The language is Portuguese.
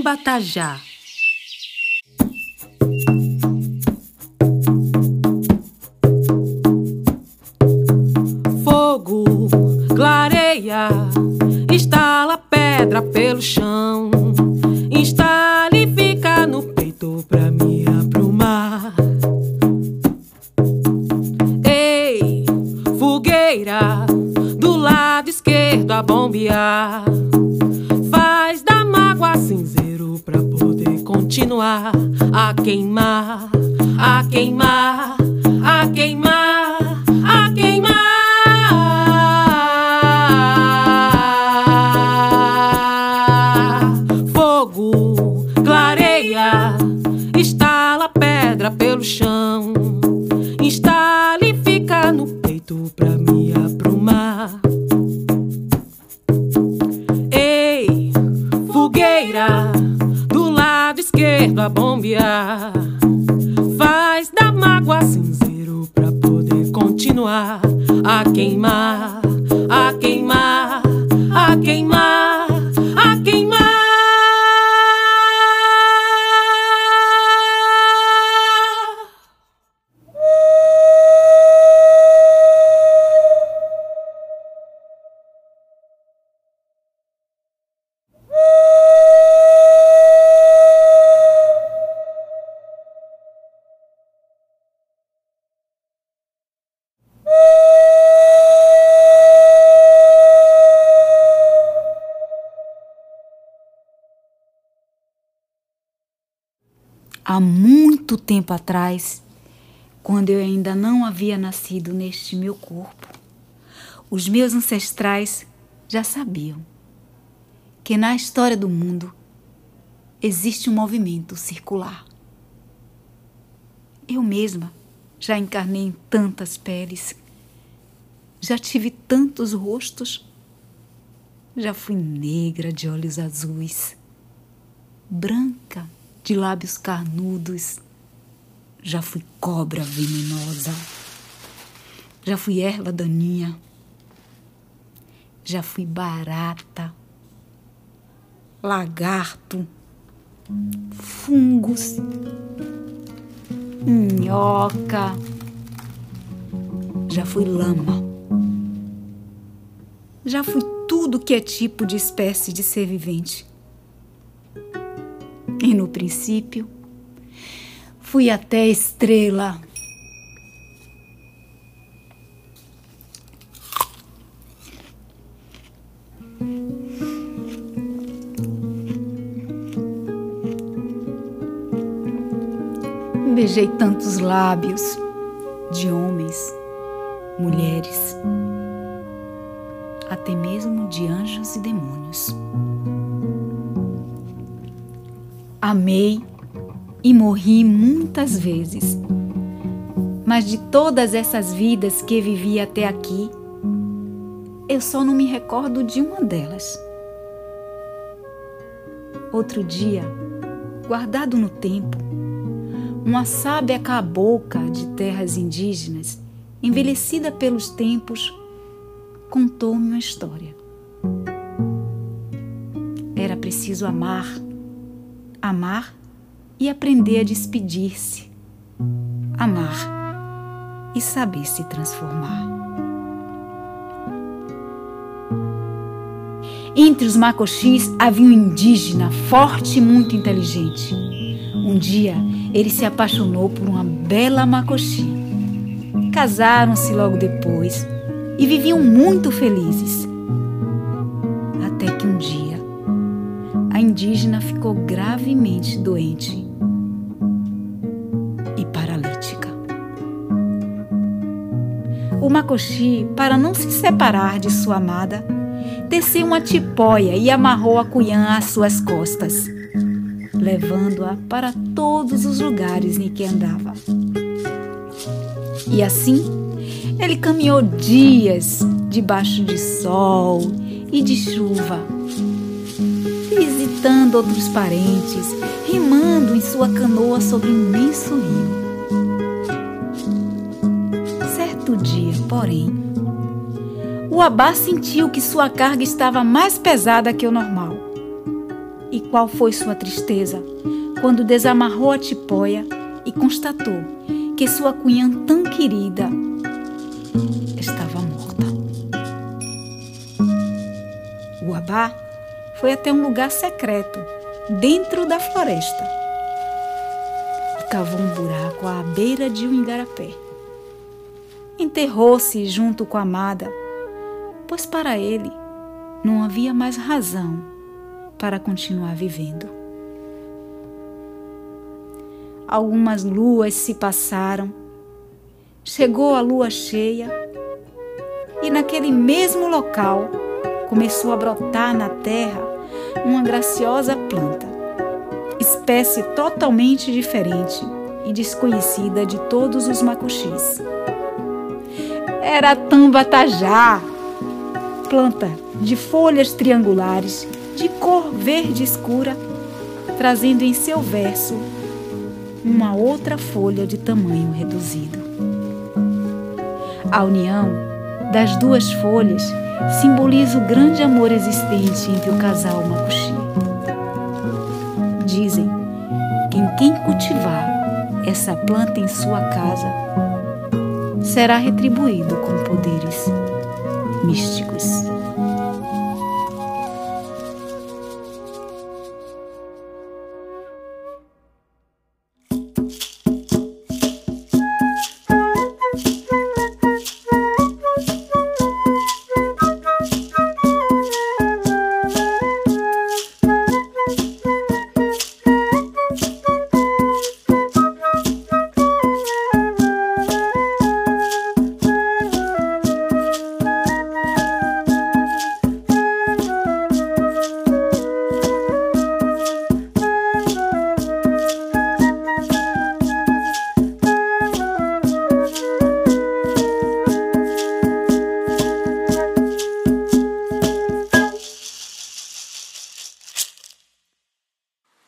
samba tajá. Fogo clareia, estala pedra pelo chão, instala e fica no peito pra me aprumar. Ei, fogueira, do lado esquerdo a bombear. Continuar a queimar, a queimar, a queimar, da mágoa cinzeiro pra poder continuar a queimar, Há muito tempo atrás, quando eu ainda não havia nascido neste meu corpo, os meus ancestrais já sabiam que na história do mundo existe um movimento circular. Eu mesma já encarnei em tantas peles, já tive tantos rostos, já fui negra de olhos azuis, branca de lábios carnudos, já fui cobra venenosa, já fui erva daninha, já fui barata, lagarto, fungos, minhoca, já fui lama, já fui tudo que é tipo de espécie de ser vivente. E no princípio, fui até estrela. Beijei tantos lábios de homens, mulheres, até mesmo de anjos e demônios. Amei e morri muitas vezes. Mas de todas essas vidas que vivi até aqui, eu só não me recordo de uma delas. Outro dia, guardado no tempo, uma sábia cabocla de terras indígenas, envelhecida pelos tempos, contou-me uma história. Era preciso amar amar e aprender a despedir-se, amar e saber se transformar. Entre os macoxis havia um indígena forte e muito inteligente. Um dia ele se apaixonou por uma bela macoxi. Casaram-se logo depois e viviam muito felizes. Indígena ficou gravemente doente e paralítica. O Macoxi, para não se separar de sua amada, teceu uma tipóia e amarrou a cunhã às suas costas, levando-a para todos os lugares em que andava. E assim, ele caminhou dias debaixo de sol e de chuva visitando outros parentes, remando em sua canoa sobre um imenso rio. Certo dia, porém, o abá sentiu que sua carga estava mais pesada que o normal. E qual foi sua tristeza quando desamarrou a tipóia e constatou que sua cunhã tão querida estava morta. O abá foi até um lugar secreto, dentro da floresta, e cavou um buraco à beira de um igarapé. Enterrou-se junto com a amada, pois para ele não havia mais razão para continuar vivendo. Algumas luas se passaram, chegou a lua cheia e naquele mesmo local começou a brotar na terra uma graciosa planta, espécie totalmente diferente e desconhecida de todos os macuxis. Era a tambatajá, planta de folhas triangulares de cor verde escura, trazendo em seu verso uma outra folha de tamanho reduzido. A união das duas folhas simboliza o grande amor existente entre o casal Makushi. Dizem que quem cultivar essa planta em sua casa será retribuído com poderes místicos.